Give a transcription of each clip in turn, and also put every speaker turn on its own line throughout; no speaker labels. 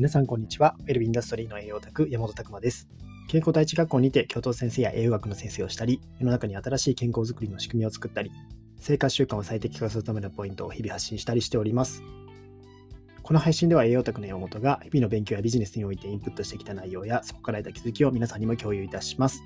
皆さん、こんにちは。ウェルビンダストリーの栄養オタク、山本拓馬です。健康第一学校にて、教頭先生や栄養学の先生をしたり、世の中に新しい健康づくりの仕組みを作ったり、生活習慣を最適化するためのポイントを日々発信したりしております。この配信では栄養オタクの山本が日々の勉強やビジネスにおいてインプットしてきた内容やそこから得た気づきを皆さんにも共有いたします。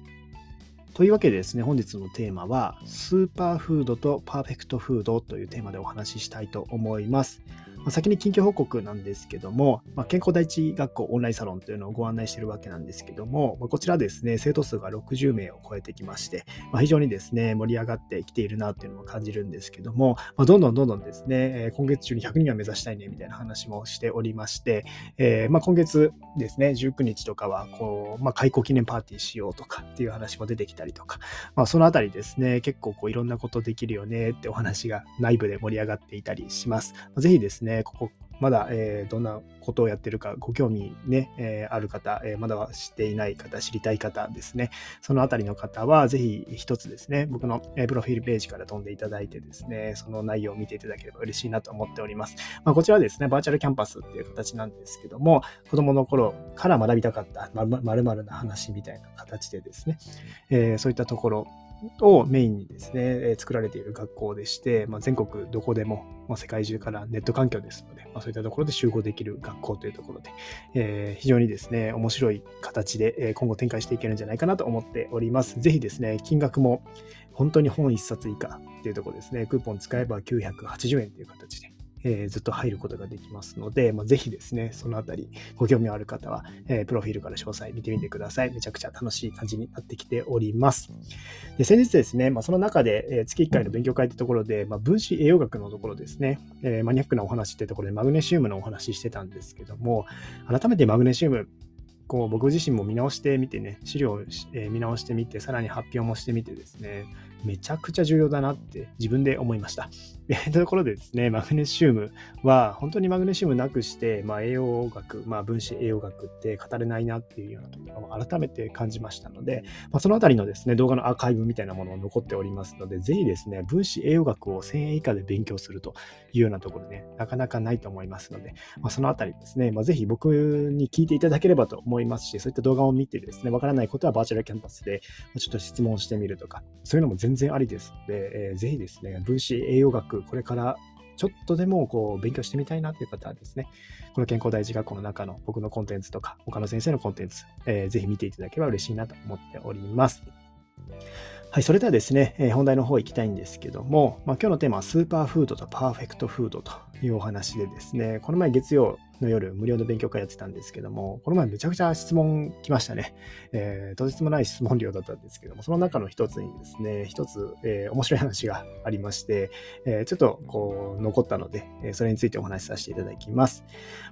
というわけでですね、本日のテーマは、スーパーフードとパーフェクトフードというテーマでお話ししたいと思います。まあ、先に近況報告なんですけども、まあ、健康第一学校オンラインサロンというのをご案内しているわけなんですけども、まあ、こちらですね、生徒数が60名を超えてきまして、ま、非常にですね、盛り上がってきているなというのも感じるんですけども、ま、どんどんどんどんですね、今月中に100人は目指したいねみたいな話もしておりまして、えー、ま、今月ですね、19日とかは、こう、まあ、開校記念パーティーしようとかっていう話も出てきたりとか、まあ、そのあたりですね、結構こういろんなことできるよねってお話が内部で盛り上がっていたりします。ぜひですね、ここまだ、えー、どんなことをやってるかご興味ね、えー、ある方、えー、まだは知っていない方、知りたい方ですね、そのあたりの方は、ぜひ一つですね、僕の、えプロフィールページから飛んでいただいてですね、その内容を見ていただければ嬉しいなと思っております。まあ、こちらですね、バーチャルキャンパスっていう形なんですけども、子供の頃から学びたかったまるな話みたいな形でですね、えそういったところをメインにですね、え作られている学校でして、まあ、全国どこでも、まあ、世界中からネット環境ですので、まあ、そういったところで集合できる学校というところで、えー、非常にですね、面白い形で今後展開していけるんじゃないかなと思っております。ぜひですね、金額も本当に本1冊以下っていうところですね、クーポン使えば980円という形で、えー、ずっと入ることができますので、まあ、ぜひですね、そのあたりご興味ある方は、えー、プロフィールから詳細見てみてください。めちゃくちゃ楽しい感じになってきております。で先日ですね、まあ、その中で、えー、月1回の勉強会ってところで、まあ、分子栄養学のところですね、えマニアックなお話ってところでマグネシウムのお話してたんですけども、改めてマグネシウムこう僕自身も見直してみてね、資料を、え見直してみて、さらに発表もしてみてですね、めちゃくちゃ重要だなって自分で思いました。えー、ところでですね、マグネシウムは本当にマグネシウムなくして、まあ、栄養学、まあ、分子栄養学って語れないなっていうようなところを改めて感じましたので、まあ、そのあたりのですね、動画のアーカイブみたいなものが残っておりますので、ぜひですね、分子栄養学を1000円以下で勉強するというようなところね、なかなかないと思いますので、まあ、そのあたりですね、まあ、ぜひ僕に聞いていただければと思いますし、そういった動画を見てですね、わからないことはバーチャルキャンパスでちょっと質問してみるとか、そういうのも全然ありですので、えー、ぜひですね、分子栄養学、これからちょっとでもこう勉強してみたいなっていう方はですね、この健康第一学校の中の僕のコンテンツとか、他の先生のコンテンツ、えー、ぜひ見ていただければ嬉しいなと思っております。はい、それではですね、えー、本題の方行きたいんですけども、まあ、今日のテーマはスーパーフードとパーフェクトフードというお話でですね、この前月曜の夜無料の勉強会やってたんですけども、この前めちゃくちゃ質問来ましたね。えー、とてつもない質問量だったんですけども、その中の一つにですね、一つ、えー、面白い話がありまして、えー、ちょっとこう残ったので、えそれについてお話しさせていただきます。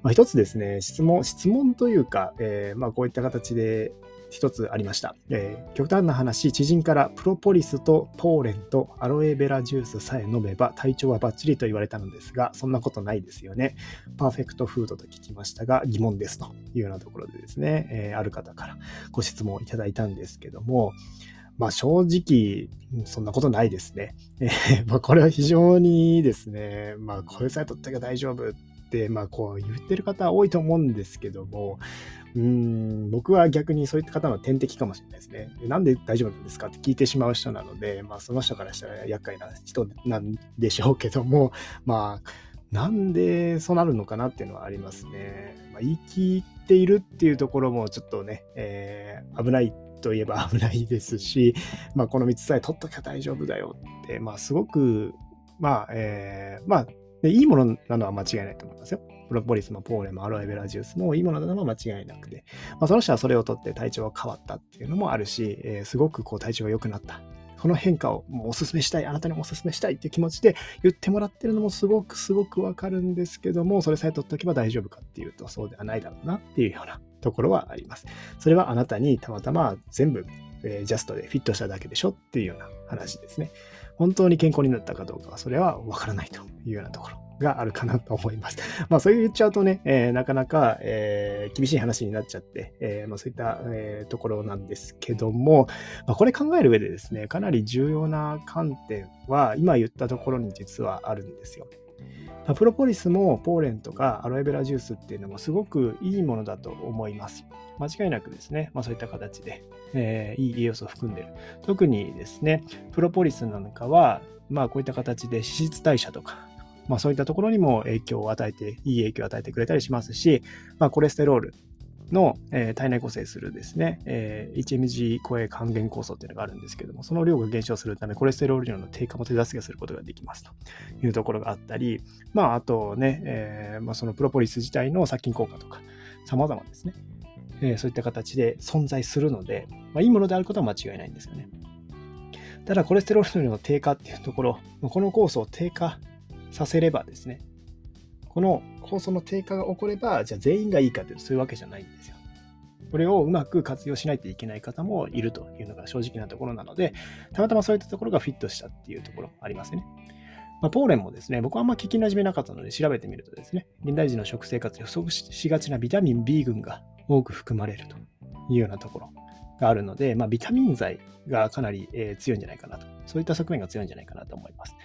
まあ、一つですね、質問、質問というか、えまあ、こういった形で一つありました。えー、極端な話、知人からプロポリスとポーレンとアロエベラジュースさえ飲めば体調はバッチリと言われたのですが、そんなことないですよね。パーフェクトフードと聞きましたが、疑問ですというようなところでですね、えー、ある方からご質問いただいたんですけども、まあ正直、そんなことないですね。まあこれは非常にですね、まあこれさえ取ってが大丈夫って、まあこう言ってる方多いと思うんですけども、うん、僕は逆にそういった方の天敵かもしれないですね。なんで大丈夫なんですかって聞いてしまう人なので、まあその人からしたら厄介な人なんでしょうけども、まあ、なんでそうなるのかなっていうのはありますね。まあ、言い切っているっていうところもちょっとね、えー、危ないといえば 危ないですし、まあ、この3つさえ取っときゃ大丈夫だよって、まあ、すごく、まあ、えー、まあ、でいいものなのは間違いないと思いますよ。プロポリスもポーレもアロエベラジュースもいいものなのは間違いなくて、まあ、その人はそれを取って体調が変わったっていうのもあるし、えー、すごくこう体調が良くなった。この変化をもうお勧めしたい、あなたにもお勧めしたいっていう気持ちで言ってもらってるのもすごくすごくわかるんですけども、それさえ取っておけば大丈夫かっていうとそうではないだろうなっていうようなところはあります。それはあなたにたまたま全部、えー、ジャストでフィットしただけでしょっていうような話ですね。本当に健康になったかどうかはそれはわからないというようなところ。があるかなと思います。まあそう言っちゃうとね、えー、なかなか、えー、厳しい話になっちゃって、えー、まあ、そういった、えところなんですけども、まあ、これ考える上でですね、かなり重要な観点は今言ったところに実はあるんですよ。プロポリスもポーレンとかアロエベラジュースっていうのもすごくいいものだと思います。間違いなくですね、まあ、そういった形で、えー、いい栄養素を含んでる。特にですね、プロポリスなんかは、まあこういった形で脂質代謝とか、まあそういったところにも影響を与えて、いい影響を与えてくれたりしますし、まあコレステロールの、えー、体内構成するですね、えー、HMG 声エ還元酵素っていうのがあるんですけども、その量が減少するため、コレステロール量の低下も手助けすることができますというところがあったり、まあ、あとね、えー、まあ、そのプロポリス自体の殺菌効果とか、様々ですね、えそういった形で存在するので、まあ、いいものであることは間違いないんですよね。ただ、コレステロール量の低下っていうところ、この酵素を低下させればですね、この酵素の低下が起これば、じゃあ全員がいいかというとそういうわけじゃないんですよ。これをうまく活用しないといけない方もいるというのが正直なところなので、たまたまそういったところがフィットしたっていうところありますね。まあ、ポーレンもですね、僕はあんま聞きなじめなかったので調べてみるとですね、現代人の食生活で不足しがちなビタミン B 群が多く含まれるというようなところがあるので、まあ、ビタミン剤がかなり、え強いんじゃないかなと、そういった側面が強いんじゃないかなと思います。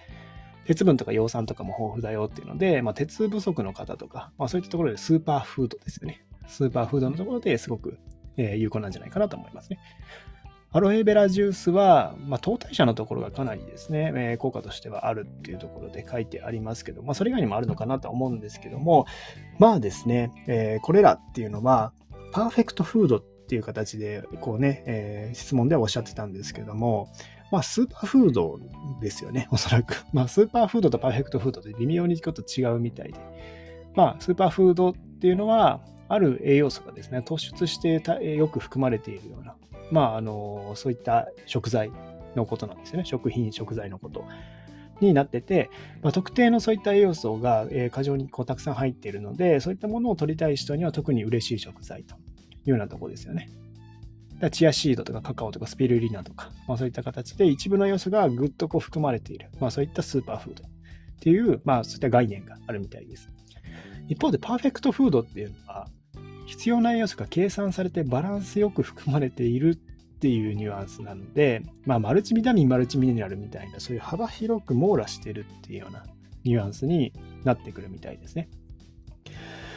鉄分とか葉酸とかも豊富だよっていうので、まあ、鉄不足の方とか、まあ、そういったところでスーパーフードですよね。スーパーフードのところですごく、え有効なんじゃないかなと思いますね。アロエベラジュースは、まあ、糖代謝のところがかなりですね、えー、効果としてはあるっていうところで書いてありますけど、まあ、それ以外にもあるのかなとは思うんですけども、まあですね、えー、これらっていうのは、パーフェクトフードっていう形で、こうね、えー、質問ではおっしゃってたんですけども、まあ、スーパーフードですよね、おそらく。まあ、スーパーフードとパーフェクトフードって微妙にちょっと違うみたいで。まあ、スーパーフードっていうのは、ある栄養素がですね、突出してよく含まれているような、まあ、あの、そういった食材のことなんですよね。食品、食材のこと。になってて、まあ、特定のそういった栄養素が、えー、過剰にこうたくさん入っているので、そういったものを取りたい人には特に嬉しい食材というようなところですよね。だチアシードとかカカオとかスピルリナとか、まあ、そういった形で一部の要素がぐっとこう含まれている、まあ、そういったスーパーフードっていう、まあ、そういった概念があるみたいです。一方でパーフェクトフードっていうのは必要な栄養素が計算されてバランスよく含まれているっていうニュアンスなので、まあ、マルチビタミン、マルチミネラルみたいな、そういう幅広く網羅してるっていうようなニュアンスになってくるみたいですね。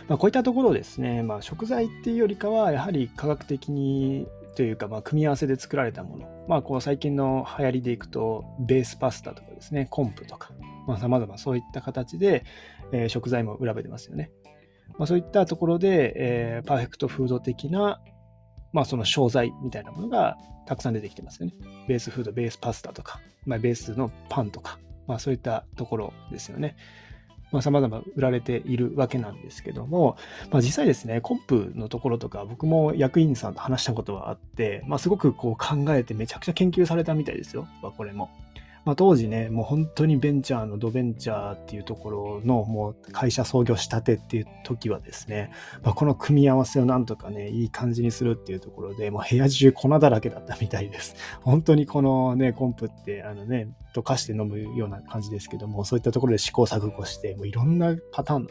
まあ、こういったところですね、まあ、食材っていうよりかは、やはり科学的にというか、まあ、組み合わせで作られたもの。まあ、こう最近の流行りでいくと、ベースパスタとかですね、コンプとか、まあ、様々そういった形で、えー、食材も選べてますよね。まあ、そういったところで、えー、パーフェクトフード的な、まあ、その商材みたいなものがたくさん出てきてますよね。ベースフード、ベースパスタとか、まあ、ベースのパンとか、まあ、そういったところですよね。まあ、様々売られているわけなんですけども、まあ、実際ですね、コンプのところとか、僕も役員さんと話したことはあって、まあ、すごくこう考えてめちゃくちゃ研究されたみたいですよ、まこれも。まあ、当時ね、もう本当にベンチャーのドベンチャーっていうところのもう会社創業したてっていう時はですね、まあ、この組み合わせをなんとかね、いい感じにするっていうところで、もう部屋中粉だらけだったみたいです。本当にこのね、コンプってあのね、溶かして飲むような感じですけども、そういったところで試行錯誤して、もういろんなパターン、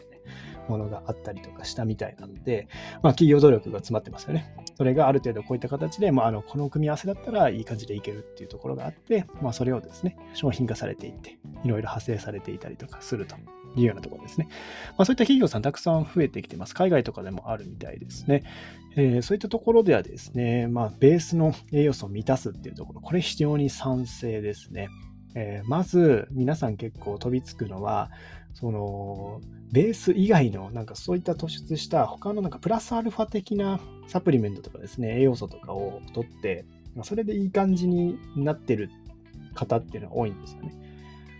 ものがあったりとかしたみたいなので、まあ、企業努力が詰まってますよね。それがある程度こういった形で、まあ、あのこの組み合わせだったらいい感じでいけるっていうところがあって、まあ、それをですね、商品化されていって、いろいろ派生されていたりとかするというようなところですね。まあ、そういった企業さんたくさん増えてきてます。海外とかでもあるみたいですね。えー、そういったところではですね、まあ、ベースの栄養素を満たすっていうところ、これ非常に賛成ですね。えー、まず皆さん結構飛びつくのは、そのベース以外のなんかそういった突出した他のなんかプラスアルファ的なサプリメントとかですね、栄養素とかを取って、それでいい感じになってる方っていうのは多いんですよね。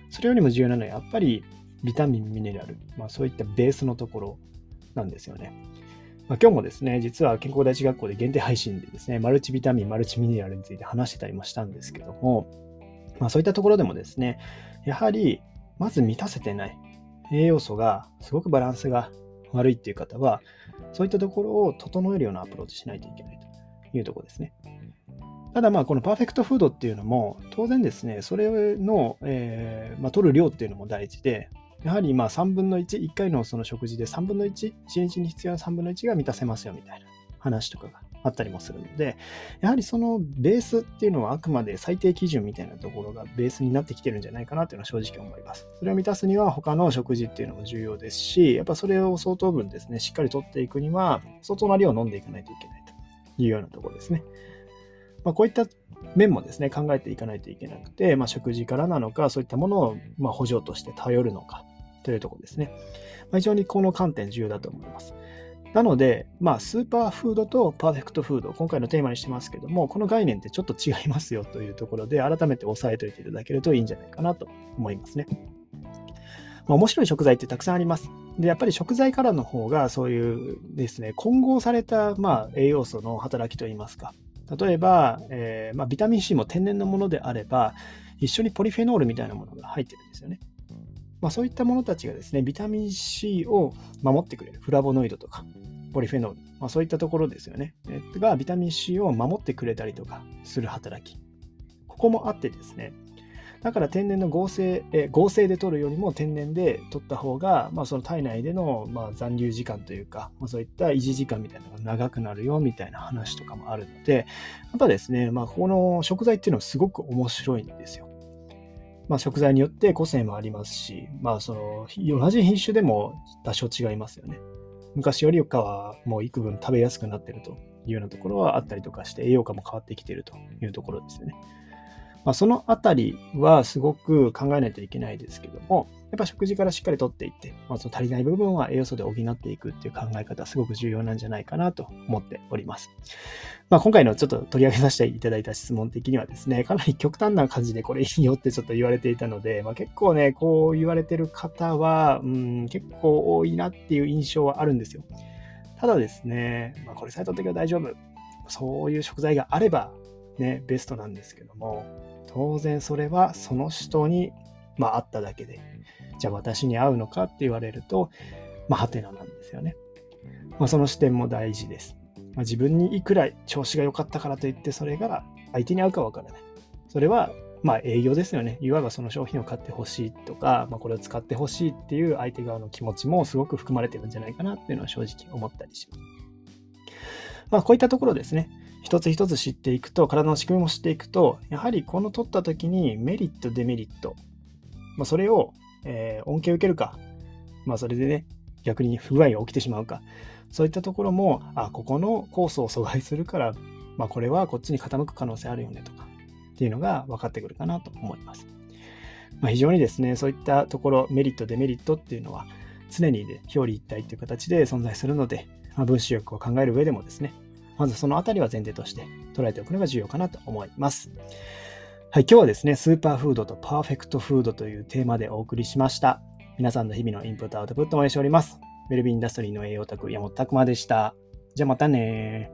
それよりも重要なのはやっぱりビタミン、ミネラル、まあ、そういったベースのところなんですよね。まあ、今日もですね、実は健康第一学校で限定配信でですね、マルチビタミン、マルチミネラルについて話してたりもしたんですけども、まあ、そういったところでもですね、やはりまず満たせてない、栄養素がすごくバランスが悪いっていう方は、そういったところを整えるようなアプローチしないといけないというとこですね。ただまあこのパーフェクトフードっていうのも当然ですね、それの、えーまあ、取る量っていうのも大事で、やはりまあ3分の1、1回のその食事で3分の1、1日に必要な3分の1が満たせますよみたいな話とかがあったりもするので、やはりそのベースっていうのはあくまで最低基準みたいなところがベースになってきてるんじゃないかなっていうのは正直思います。それを満たすには他の食事っていうのも重要ですし、やっぱそれを相当分ですね、しっかりとっていくには相当な量を飲んでいかないといけないというようなところですね。まあ、こういった面もですね、考えていかないといけなくて、まあ、食事からなのか、そういったものをま補助として頼るのかというところですね。まあ、非常にこの観点重要だと思います。なので、まあ、スーパーフードとパーフェクトフード、今回のテーマにしてますけども、この概念ってちょっと違いますよというところで、改めて押さえておいていただけるといいんじゃないかなと思いますね。まあ、面白い食材ってたくさんあります。で、やっぱり食材からの方が、そういうですね、混合された、まあ、栄養素の働きといいますか。例えば、えー、まあ、ビタミン C も天然のものであれば、一緒にポリフェノールみたいなものが入ってるんですよね。まあ、そういったものたちがですね、ビタミン C を守ってくれる、フラボノイドとか、ポリフェノール、まあ、そういったところですよね。が、ビタミン C を守ってくれたりとかする働き。ここもあってですね、だから天然の合成、え合成で取るよりも天然で取った方が、まあ、その体内での、まあ、残留時間というか、まあ、そういった維持時間みたいなのが長くなるよみたいな話とかもあるので、やっぱですね、まあ、この食材っていうのはすごく面白いんですよ。まあ、食材によって個性もありますし、まあ、その同じ品種でも多少違いますよね。昔よりかはもう幾分食べやすくなってるというようなところはあったりとかして、栄養価も変わってきているというところですよね。まあ、そのあたりはすごく考えないといけないですけども、やっぱ食事からしっかりとっていって、まあ、その足りない部分は栄養素で補っていくっていう考え方すごく重要なんじゃないかなと思っております。まあ、今回のちょっと取り上げさせていただいた質問的にはですね、かなり極端な感じでこれいいよってちょっと言われていたので、まあ、結構ね、こう言われてる方は、うん、結構多いなっていう印象はあるんですよ。ただですね、まあ、これさえ取ってきは大丈夫。そういう食材があれば、ね、ベストなんですけども、当然それはその人に、まあ、会っただけで、じゃあ私に会うのかって言われると、まあ、ハテナなんですよね。まあ、その視点も大事です。まあ、自分にいくら調子が良かったからといって、それが相手に合うかわからない。それは、まあ営業ですよね。いわばその商品を買ってほしいとか、まあ、これを使ってほしいっていう相手側の気持ちもすごく含まれてるんじゃないかなっていうのは正直思ったりします。まあこういったところですね。一つ一つ知っていくと、体の仕組みも知っていくと、やはりこの取った時にメリット、デメリット、まあ、それを、えー、恩恵を受けるか、まあ、それでね、逆に不具合が起きてしまうか、そういったところも、あ、ここのコースを阻害するから、まあ、これはこっちに傾く可能性あるよねとか、っていうのが分かってくるかなと思います。まあ、非常にですね、そういったところ、メリット、デメリットっていうのは、常に、ね、表裏一体という形で存在するので、まあ、分子力を考える上でもですね、まずそのあたりは前提として捉えておくのが重要かなと思います。はい、今日はですね、スーパーフードとパーフェクトフードというテーマでお送りしました。皆さんの日々のインプットアウトプットを応援しております。ウェルビーインダストリーの栄養卓山本拓馬でした。じゃあまたね